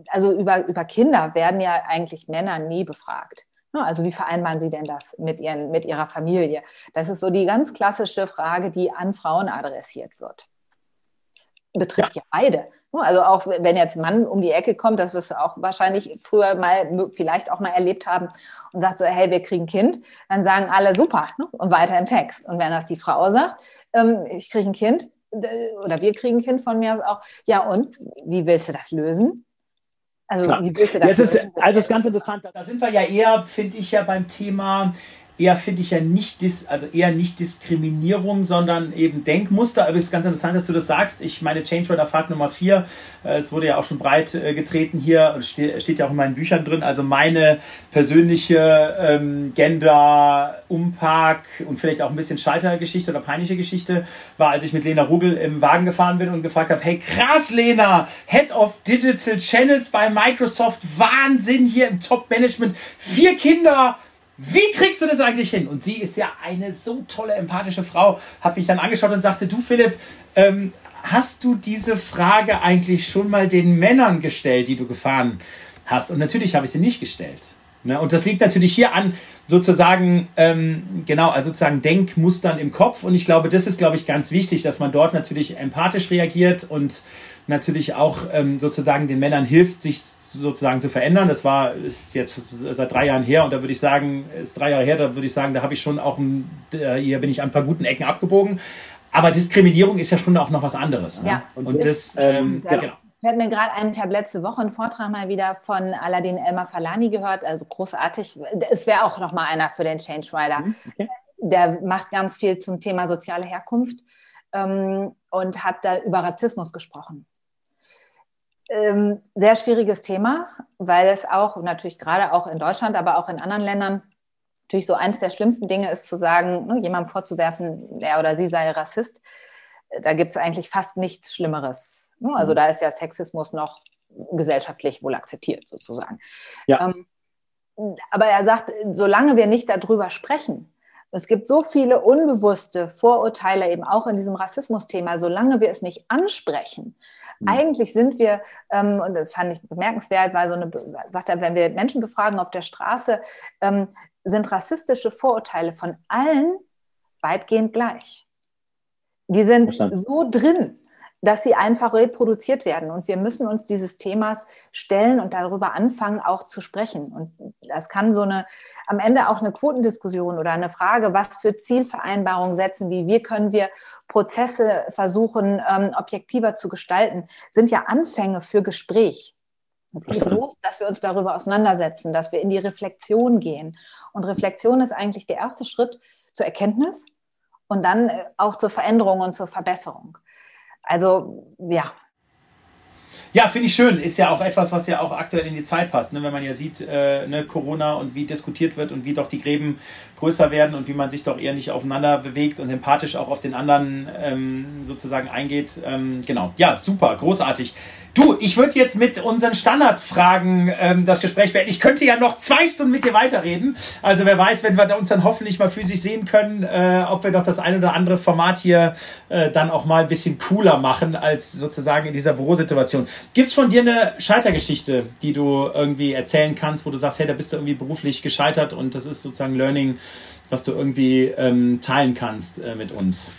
also über, über Kinder werden ja eigentlich Männer nie befragt. Ne? Also wie vereinbaren Sie denn das mit, ihren, mit Ihrer Familie? Das ist so die ganz klassische Frage, die an Frauen adressiert wird. Betrifft ja, ja beide. Also auch wenn jetzt ein Mann um die Ecke kommt, das wirst du auch wahrscheinlich früher mal, vielleicht auch mal erlebt haben und sagt so, hey, wir kriegen ein Kind, dann sagen alle super ne? und weiter im Text. Und wenn das die Frau sagt, ähm, ich kriege ein Kind oder wir kriegen ein Kind von mir aus auch, ja und, wie willst du das lösen? Also, Klar. wie willst du das Jetzt lösen? Ist, also, das ist ganz interessant. Da sind wir ja eher, finde ich ja beim Thema eher finde ich ja nicht, dis, also eher nicht Diskriminierung, sondern eben Denkmuster. Aber es ist ganz interessant, dass du das sagst. Ich meine, Change Rider Fahrt Nummer 4, äh, es wurde ja auch schon breit äh, getreten hier, steht, steht ja auch in meinen Büchern drin. Also meine persönliche ähm, Gender, Umpark und vielleicht auch ein bisschen Scheitergeschichte oder peinliche Geschichte war, als ich mit Lena Rugel im Wagen gefahren bin und gefragt habe, hey krass Lena, Head of Digital Channels bei Microsoft, Wahnsinn hier im Top Management, vier Kinder, wie kriegst du das eigentlich hin? Und sie ist ja eine so tolle, empathische Frau, hat mich dann angeschaut und sagte, du Philipp, ähm, hast du diese Frage eigentlich schon mal den Männern gestellt, die du gefahren hast? Und natürlich habe ich sie nicht gestellt. Ne? Und das liegt natürlich hier an sozusagen, ähm, genau, also sozusagen Denkmustern im Kopf. Und ich glaube, das ist, glaube ich, ganz wichtig, dass man dort natürlich empathisch reagiert und natürlich auch ähm, sozusagen den Männern hilft, sich sozusagen zu verändern. Das war ist jetzt seit drei Jahren her und da würde ich sagen, ist drei Jahre her, da würde ich sagen, da habe ich schon auch ein, hier bin ich an ein paar guten Ecken abgebogen. Aber Diskriminierung ist ja schon auch noch was anderes. Ne? Ja. Und, und das, ähm, ja. genau. Wir hatten mir gerade einen, ich habe letzte Woche einen Vortrag mal wieder von Aladin Elmar Falani gehört, also großartig. Es wäre auch noch mal einer für den Change Rider. Mhm, okay. Der macht ganz viel zum Thema soziale Herkunft ähm, und hat da über Rassismus gesprochen. Ähm, sehr schwieriges Thema, weil es auch natürlich gerade auch in Deutschland, aber auch in anderen Ländern natürlich so eines der schlimmsten Dinge ist zu sagen, ne, jemandem vorzuwerfen, er oder sie sei Rassist. Da gibt es eigentlich fast nichts Schlimmeres. Ne? Also mhm. da ist ja Sexismus noch gesellschaftlich wohl akzeptiert sozusagen. Ja. Ähm, aber er sagt, solange wir nicht darüber sprechen, es gibt so viele unbewusste Vorurteile eben auch in diesem Rassismus-Thema, solange wir es nicht ansprechen. Mhm. Eigentlich sind wir, ähm, und das fand ich bemerkenswert, weil so eine, sagt er, wenn wir Menschen befragen auf der Straße, ähm, sind rassistische Vorurteile von allen weitgehend gleich. Die sind Verstanden. so drin, dass sie einfach reproduziert werden. Und wir müssen uns dieses Themas stellen und darüber anfangen, auch zu sprechen. Und das kann so eine, am Ende auch eine Quotendiskussion oder eine Frage, was für Zielvereinbarungen setzen, wie, wie können wir Prozesse versuchen, ähm, objektiver zu gestalten, sind ja Anfänge für Gespräch. Es geht los, dass wir uns darüber auseinandersetzen, dass wir in die Reflexion gehen. Und Reflexion ist eigentlich der erste Schritt zur Erkenntnis und dann äh, auch zur Veränderung und zur Verbesserung. Also ja. Ja, finde ich schön. Ist ja auch etwas, was ja auch aktuell in die Zeit passt. Ne? Wenn man ja sieht, äh, ne, Corona und wie diskutiert wird und wie doch die Gräben größer werden und wie man sich doch eher nicht aufeinander bewegt und empathisch auch auf den anderen ähm, sozusagen eingeht. Ähm, genau. Ja, super, großartig. Du, ich würde jetzt mit unseren Standardfragen ähm, das Gespräch beenden. Ich könnte ja noch zwei Stunden mit dir weiterreden. Also wer weiß, wenn wir uns dann hoffentlich mal physisch sehen können, äh, ob wir doch das ein oder andere Format hier äh, dann auch mal ein bisschen cooler machen als sozusagen in dieser Bürosituation. Gibt's von dir eine Scheitergeschichte, die du irgendwie erzählen kannst, wo du sagst, hey, da bist du irgendwie beruflich gescheitert und das ist sozusagen Learning, was du irgendwie ähm, teilen kannst äh, mit uns?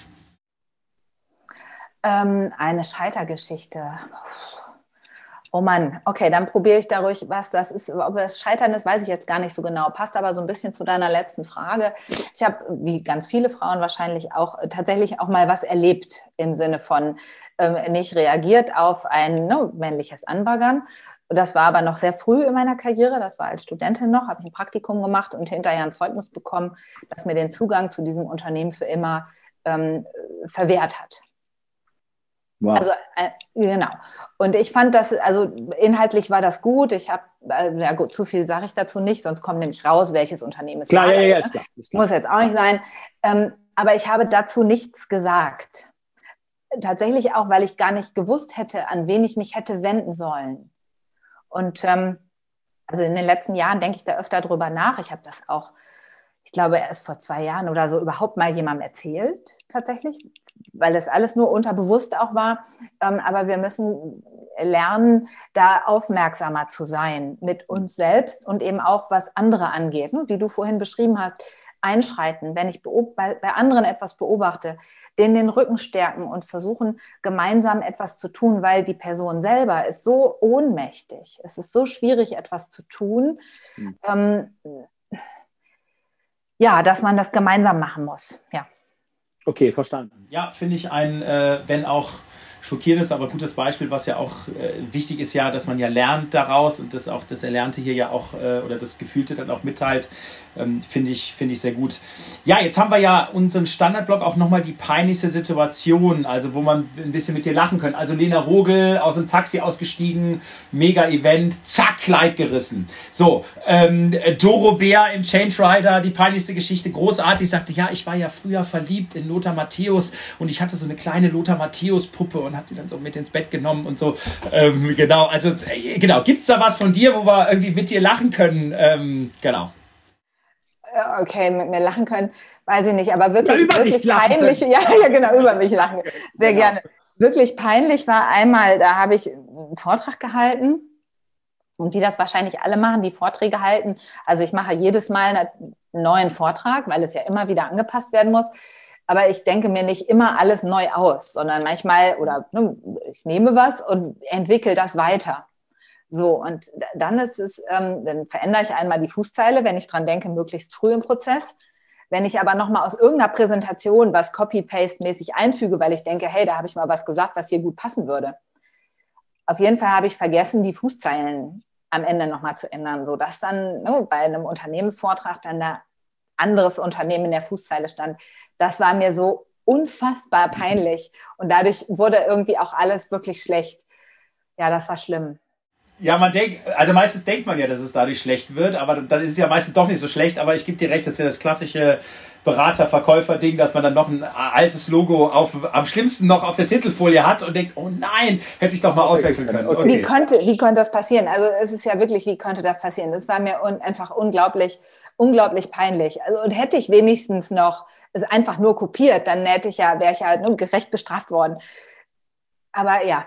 Ähm, eine Scheitergeschichte. Oh Mann, okay, dann probiere ich da ruhig was. Das ist, ob das Scheitern ist, weiß ich jetzt gar nicht so genau. Passt aber so ein bisschen zu deiner letzten Frage. Ich habe, wie ganz viele Frauen wahrscheinlich auch, äh, tatsächlich auch mal was erlebt im Sinne von äh, nicht reagiert auf ein ne, männliches Anbaggern. Das war aber noch sehr früh in meiner Karriere. Das war als Studentin noch, habe ich ein Praktikum gemacht und hinterher ein Zeugnis bekommen, das mir den Zugang zu diesem Unternehmen für immer ähm, verwehrt hat. Wow. Also äh, genau. Und ich fand das, also inhaltlich war das gut. Ich habe, äh, ja gut, zu viel sage ich dazu nicht, sonst kommt nämlich raus, welches Unternehmen es klar, war. Ja, ja, ist klar, ist klar. Muss jetzt auch nicht sein. Ähm, aber ich habe dazu nichts gesagt. Tatsächlich auch, weil ich gar nicht gewusst hätte, an wen ich mich hätte wenden sollen. Und ähm, also in den letzten Jahren denke ich da öfter drüber nach. Ich habe das auch ich glaube, erst vor zwei Jahren oder so überhaupt mal jemandem erzählt, tatsächlich, weil das alles nur unterbewusst auch war. Ähm, aber wir müssen lernen, da aufmerksamer zu sein mit uns selbst und eben auch, was andere angeht. Wie du vorhin beschrieben hast, einschreiten, wenn ich bei, bei anderen etwas beobachte, denen den Rücken stärken und versuchen, gemeinsam etwas zu tun, weil die Person selber ist so ohnmächtig. Es ist so schwierig, etwas zu tun. Mhm. Ähm, ja, dass man das gemeinsam machen muss. Ja. Okay, verstanden. Ja, finde ich ein, äh, wenn auch schockierendes, aber gutes Beispiel, was ja auch äh, wichtig ist ja, dass man ja lernt daraus und das auch das Erlernte hier ja auch äh, oder das Gefühlte dann auch mitteilt, ähm, finde ich, finde ich sehr gut. Ja, jetzt haben wir ja unseren Standardblock auch nochmal die peinlichste Situation, also wo man ein bisschen mit dir lachen können. Also Lena Rogel aus dem Taxi ausgestiegen, mega Event, zack, Kleid gerissen. So, ähm, Doro Bär im Change Rider, die peinlichste Geschichte, großartig, sagte, ja, ich war ja früher verliebt in Lothar Matthäus und ich hatte so eine kleine Lothar Matthäus Puppe und habe die dann so mit ins Bett genommen und so. Ähm, genau, also äh, genau, gibt's da was von dir, wo wir irgendwie mit dir lachen können? Ähm, genau. Äh, okay, mit mir lachen können, weiß ich nicht, aber wirklich, ja, wirklich peinlich. Ja, ja, genau, über mich lachen. Sehr genau. gerne. Wirklich peinlich war einmal, da habe ich einen Vortrag gehalten und wie das wahrscheinlich alle machen, die Vorträge halten. Also ich mache jedes Mal einen neuen Vortrag, weil es ja immer wieder angepasst werden muss. Aber ich denke mir nicht immer alles neu aus, sondern manchmal, oder ne, ich nehme was und entwickle das weiter. So, und dann ist es, ähm, dann verändere ich einmal die Fußzeile, wenn ich dran denke, möglichst früh im Prozess. Wenn ich aber nochmal aus irgendeiner Präsentation was Copy-Paste-mäßig einfüge, weil ich denke, hey, da habe ich mal was gesagt, was hier gut passen würde. Auf jeden Fall habe ich vergessen, die Fußzeilen am Ende nochmal zu ändern, sodass dann ne, bei einem Unternehmensvortrag dann da anderes Unternehmen in der Fußzeile stand. Das war mir so unfassbar peinlich und dadurch wurde irgendwie auch alles wirklich schlecht. Ja, das war schlimm. Ja, man denkt, also meistens denkt man ja, dass es dadurch schlecht wird, aber dann ist es ja meistens doch nicht so schlecht. Aber ich gebe dir recht, das ist ja das klassische Berater-Verkäufer-Ding, dass man dann noch ein altes Logo auf, am schlimmsten noch auf der Titelfolie hat und denkt, oh nein, hätte ich doch mal auswechseln können. Okay. Wie, konnte, wie konnte das passieren? Also es ist ja wirklich, wie konnte das passieren? Das war mir un einfach unglaublich, unglaublich peinlich. Also und hätte ich wenigstens noch es einfach nur kopiert, dann hätte ich ja, wäre ich ja nur gerecht bestraft worden. Aber ja,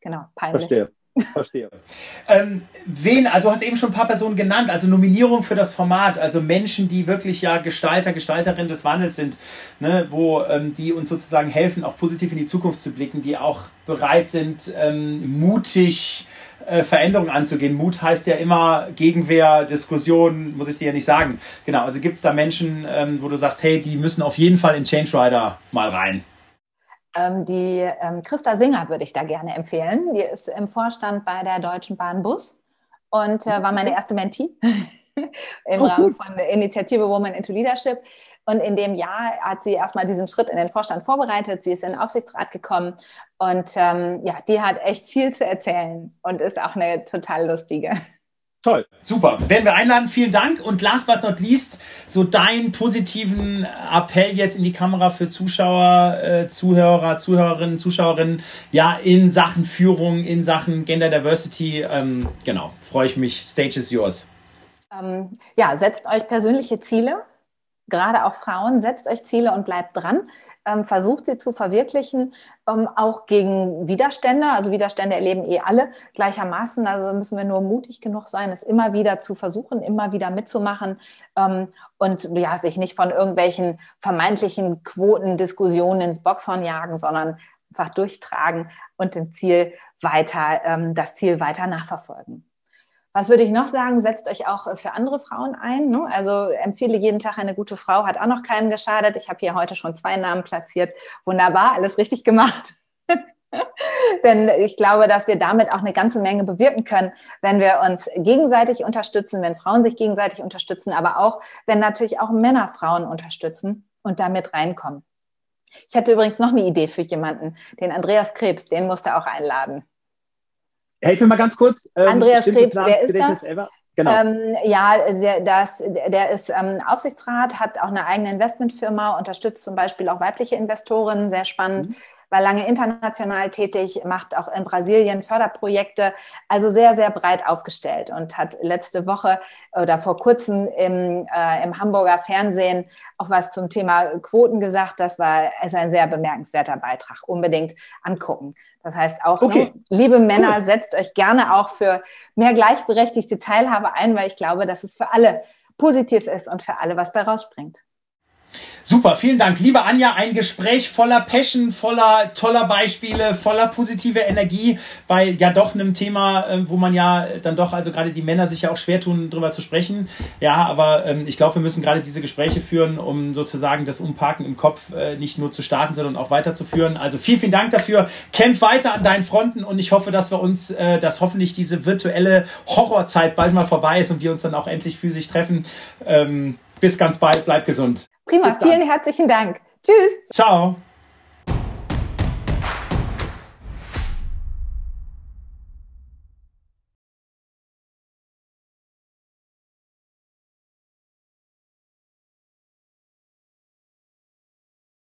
genau, peinlich. Verstehe. Verstehe. ähm, wen, also du hast eben schon ein paar Personen genannt, also Nominierung für das Format, also Menschen, die wirklich ja Gestalter, Gestalterinnen des Wandels sind, ne, wo ähm, die uns sozusagen helfen, auch positiv in die Zukunft zu blicken, die auch bereit sind, ähm, mutig äh, Veränderungen anzugehen. Mut heißt ja immer Gegenwehr, Diskussion, muss ich dir ja nicht sagen. Genau, also gibt es da Menschen, ähm, wo du sagst, hey, die müssen auf jeden Fall in Change Rider mal rein. Ähm, die ähm, Christa Singer würde ich da gerne empfehlen. Die ist im Vorstand bei der Deutschen Bahn Bus und äh, war meine erste Mentee im oh, Rahmen von der Initiative Women into Leadership. Und in dem Jahr hat sie erstmal diesen Schritt in den Vorstand vorbereitet. Sie ist in den Aufsichtsrat gekommen und ähm, ja, die hat echt viel zu erzählen und ist auch eine total lustige. Toll. Super. Werden wir einladen. Vielen Dank. Und last but not least, so deinen positiven Appell jetzt in die Kamera für Zuschauer, äh, Zuhörer, Zuhörerinnen, Zuschauerinnen, ja, in Sachen Führung, in Sachen Gender Diversity. Ähm, genau. Freue ich mich. Stage is yours. Ähm, ja, setzt euch persönliche Ziele gerade auch Frauen, setzt euch Ziele und bleibt dran, ähm, versucht sie zu verwirklichen, ähm, auch gegen Widerstände. Also Widerstände erleben eh alle gleichermaßen. Also müssen wir nur mutig genug sein, es immer wieder zu versuchen, immer wieder mitzumachen ähm, und ja, sich nicht von irgendwelchen vermeintlichen Quotendiskussionen ins Boxhorn jagen, sondern einfach durchtragen und dem Ziel weiter, ähm, das Ziel weiter nachverfolgen. Was würde ich noch sagen? Setzt euch auch äh, für andere Frauen ein. Ne? Also empfehle jeden Tag eine gute Frau, hat auch noch keinem geschadet. Ich habe hier heute schon zwei Namen platziert. Wunderbar, alles richtig gemacht. Denn ich glaube, dass wir damit auch eine ganze Menge bewirken können, wenn wir uns gegenseitig unterstützen, wenn Frauen sich gegenseitig unterstützen, aber auch, wenn natürlich auch Männer Frauen unterstützen und damit reinkommen. Ich hatte übrigens noch eine Idee für jemanden, den Andreas Krebs, den musste auch einladen. Helf mir mal ganz kurz. Ähm, Andreas Krebs, wer ist das? Genau. Ähm, ja, der, das, der ist ähm, Aufsichtsrat, hat auch eine eigene Investmentfirma, unterstützt zum Beispiel auch weibliche Investoren, sehr spannend. Mhm war lange international tätig, macht auch in Brasilien Förderprojekte, also sehr, sehr breit aufgestellt und hat letzte Woche oder vor kurzem im, äh, im Hamburger Fernsehen auch was zum Thema Quoten gesagt. Das war ist ein sehr bemerkenswerter Beitrag. Unbedingt angucken. Das heißt auch, ne, okay. ne, liebe Männer, cool. setzt euch gerne auch für mehr gleichberechtigte Teilhabe ein, weil ich glaube, dass es für alle positiv ist und für alle was bei rausspringt. Super, vielen Dank. Liebe Anja, ein Gespräch voller Passion, voller toller Beispiele, voller positive Energie, weil ja doch einem Thema, ähm, wo man ja dann doch, also gerade die Männer sich ja auch schwer tun, drüber zu sprechen. Ja, aber ähm, ich glaube, wir müssen gerade diese Gespräche führen, um sozusagen das Umparken im Kopf äh, nicht nur zu starten, sondern auch weiterzuführen. Also vielen, vielen Dank dafür. Kämpf weiter an deinen Fronten und ich hoffe, dass wir uns, äh, dass hoffentlich diese virtuelle Horrorzeit bald mal vorbei ist und wir uns dann auch endlich physisch treffen. Ähm, bis ganz bald, bleib gesund. Prima, vielen herzlichen Dank. Tschüss. Ciao.